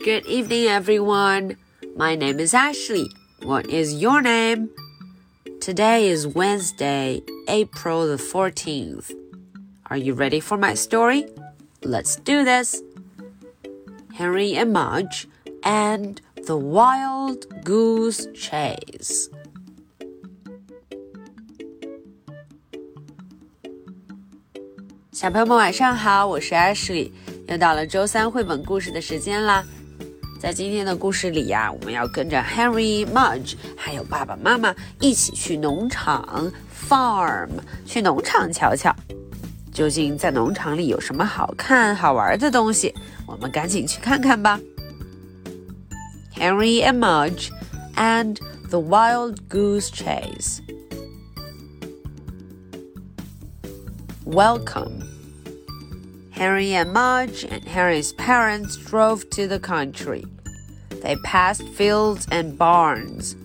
Good evening, everyone. My name is Ashley. What is your name? Today is Wednesday, April the 14th. Are you ready for my story? Let's do this. Henry and Mudge and the Wild Goose Chase. 小朋友们晚上好，我是 Ashley，又到了周三绘本故事的时间啦。 在今天的故事里呀、啊，我们要跟着 Henry、Mudge 还有爸爸妈妈一起去农场 farm 去农场瞧瞧，究竟在农场里有什么好看好玩的东西？我们赶紧去看看吧。Henry and Mudge and the Wild Goose Chase. Welcome. Henry and Mudge and Henry's parents drove to the country. They passed fields and barns.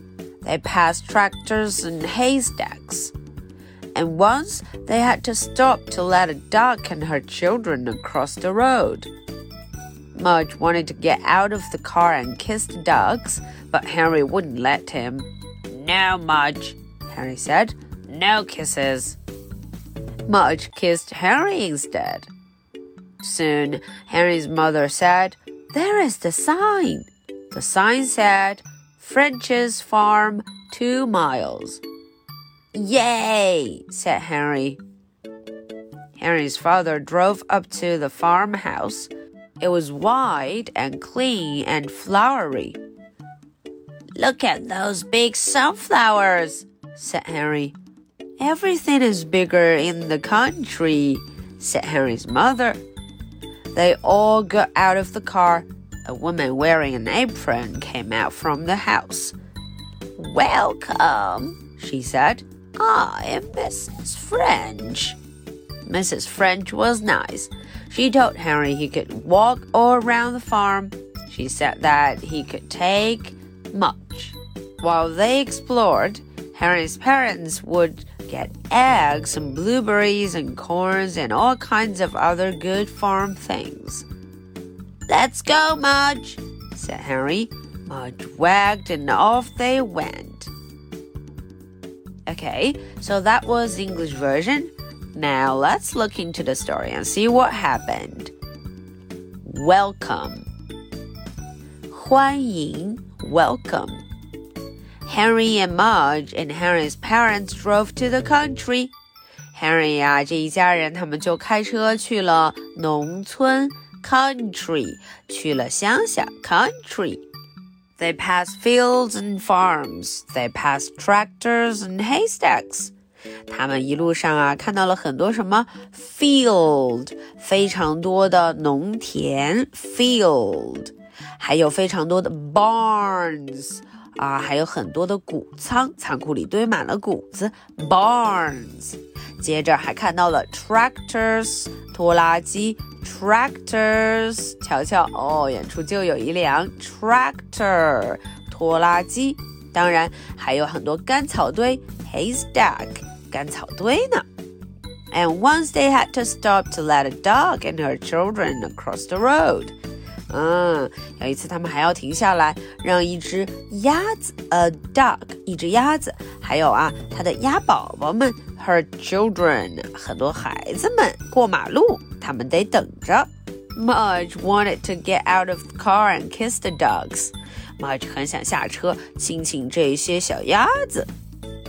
They passed tractors and haystacks. And once they had to stop to let a duck and her children across the road. Mudge wanted to get out of the car and kiss the ducks, but Henry wouldn't let him. No, Mudge, Henry said. No kisses. Mudge kissed Henry instead. Soon, Henry's mother said, There is the sign. The sign said, French's Farm, two miles. Yay, said Henry. Henry's father drove up to the farmhouse. It was wide and clean and flowery. Look at those big sunflowers, said Henry. Everything is bigger in the country, said Henry's mother. They all got out of the car. A woman wearing an apron came out from the house. Welcome, she said. I am Mrs. French. Mrs. French was nice. She told Henry he could walk all around the farm. She said that he could take Mudge. While they explored, Henry's parents would get eggs and blueberries and corns and all kinds of other good farm things. Let's go, Mudge, said Henry. Mudge wagged and off they went. Okay, so that was the English version. Now let's look into the story and see what happened. Welcome. 欢迎 welcome. Henry and Mudge and Henry's parents drove to the country. Henry 呀、啊，这一家人他们就开车去了农村 （country），去了乡下 （country）。They passed fields and farms. They passed tractors and haystacks. 他们一路上啊，看到了很多什么 field，非常多的农田 field，还有非常多的 barns。啊，还有很多的谷仓，仓库里堆满了谷子，barns。接着还看到了 tractors，拖拉机，tractors。瞧瞧，哦，远处就有一辆 tractor，拖拉机。当然还有很多干草堆，haystack，干草堆呢。And once they had to stop to let a dog and her children across the road. 嗯，有一次他们还要停下来，让一只鸭子，a duck，一只鸭子，还有啊，它的鸭宝宝们，her children，很多孩子们过马路，他们得等着。Mudge wanted to get out of the car and kiss the dogs. Mudge 很想下车亲亲这些小鸭子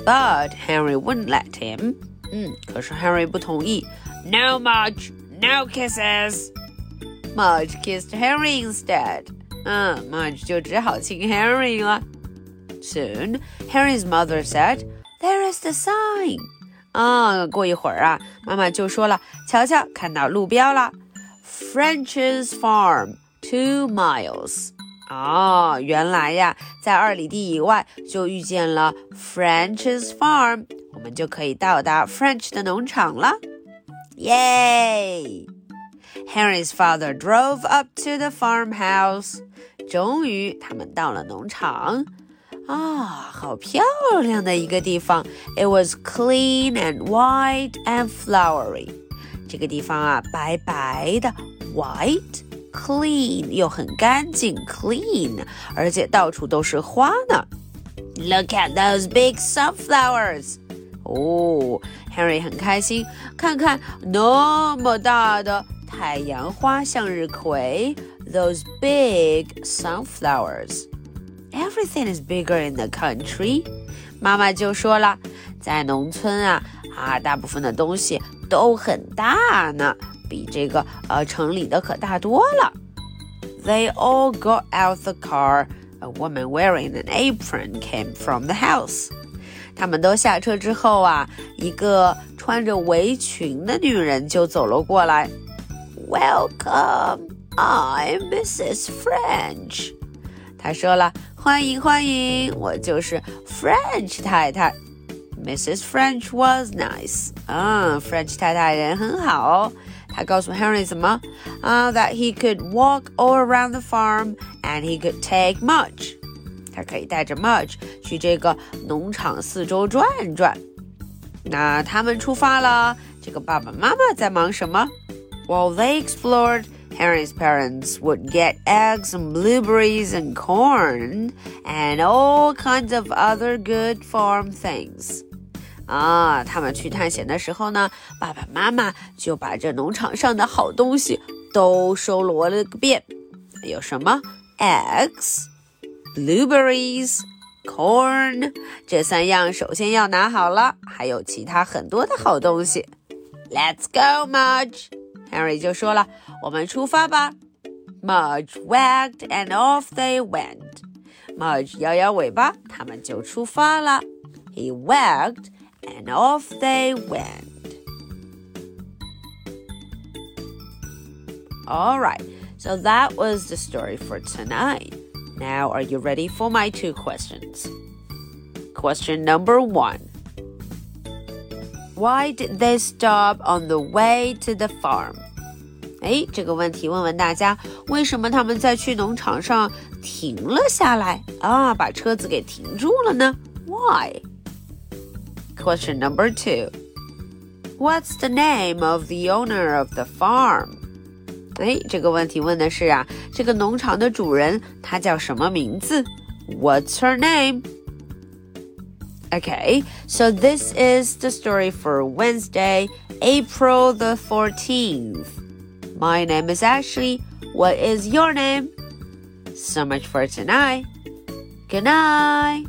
，but Henry wouldn't let him. 嗯，可是 Henry 不同意。No, Mudge, no kisses. Mudge kissed Harry instead. Ah, Mudge 就只好亲 Henry 了。Soon, Henry's mother said, "There is the sign." Ah, 啊、嗯，过一会儿啊，妈妈就说了，瞧瞧，看到路标了，French's Farm, two miles. 哦，原来呀，在二里地以外就遇见了 French's Farm，我们就可以到达 French 的农场了，耶！！Henry's father drove up to the farmhouse. 终于，他们到了农场。啊，好漂亮的一个地方！It was clean and white and flowery. 这个地方啊，白白的，white clean 又很干净，clean，而且到处都是花呢。Look at those big sunflowers！哦，Henry 很开心，看看那么大的 太阳花向日葵，those big sunflowers。Everything is bigger in the country。妈妈就说了，在农村啊啊，大部分的东西都很大呢，比这个呃城里的可大多了。They all got out the car. A woman wearing an apron came from the house. 他们都下车之后啊，一个穿着围裙的女人就走了过来。 Welcome, I'm Mrs. French. 她说了，欢迎欢迎，我就是 French 太太。Mrs. French was nice. 啊，French 太太人很好。她告诉 Henry 什么？啊、，that he could walk all around the farm and he could take much 他可以带着 much 去这个农场四周转转。那他们出发了，这个爸爸妈妈在忙什么 ？While they explored, Henry's parents would get eggs and blueberries and corn and all kinds of other good farm things. 啊，他们去探险的时候呢，爸爸妈妈就把这农场上的好东西都收罗了个遍。有什么？eggs、blueberries、corn，这三样首先要拿好了，还有其他很多的好东西。Let's go, Mudge. Henry 就说了：“我们出发吧。” Mudge wagged and off they went. Mudge 摇摇尾巴，他们就出发了。He wagged and off they went. All right, so that was the story for tonight. Now, are you ready for my two questions? Question number one Why did they stop on the way to the farm? 哎，这个问题问问大家，为什么他们在去农场上停了下来啊？把车子给停住了呢？Why? Question number two. What's the name of the owner of the farm? 哎，这个问题问的是啊，这个农场的主人他叫什么名字？What's her name? Okay, so this is the story for Wednesday, April the 14th. My name is Ashley. What is your name? So much for tonight. Good night.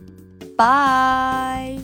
Bye.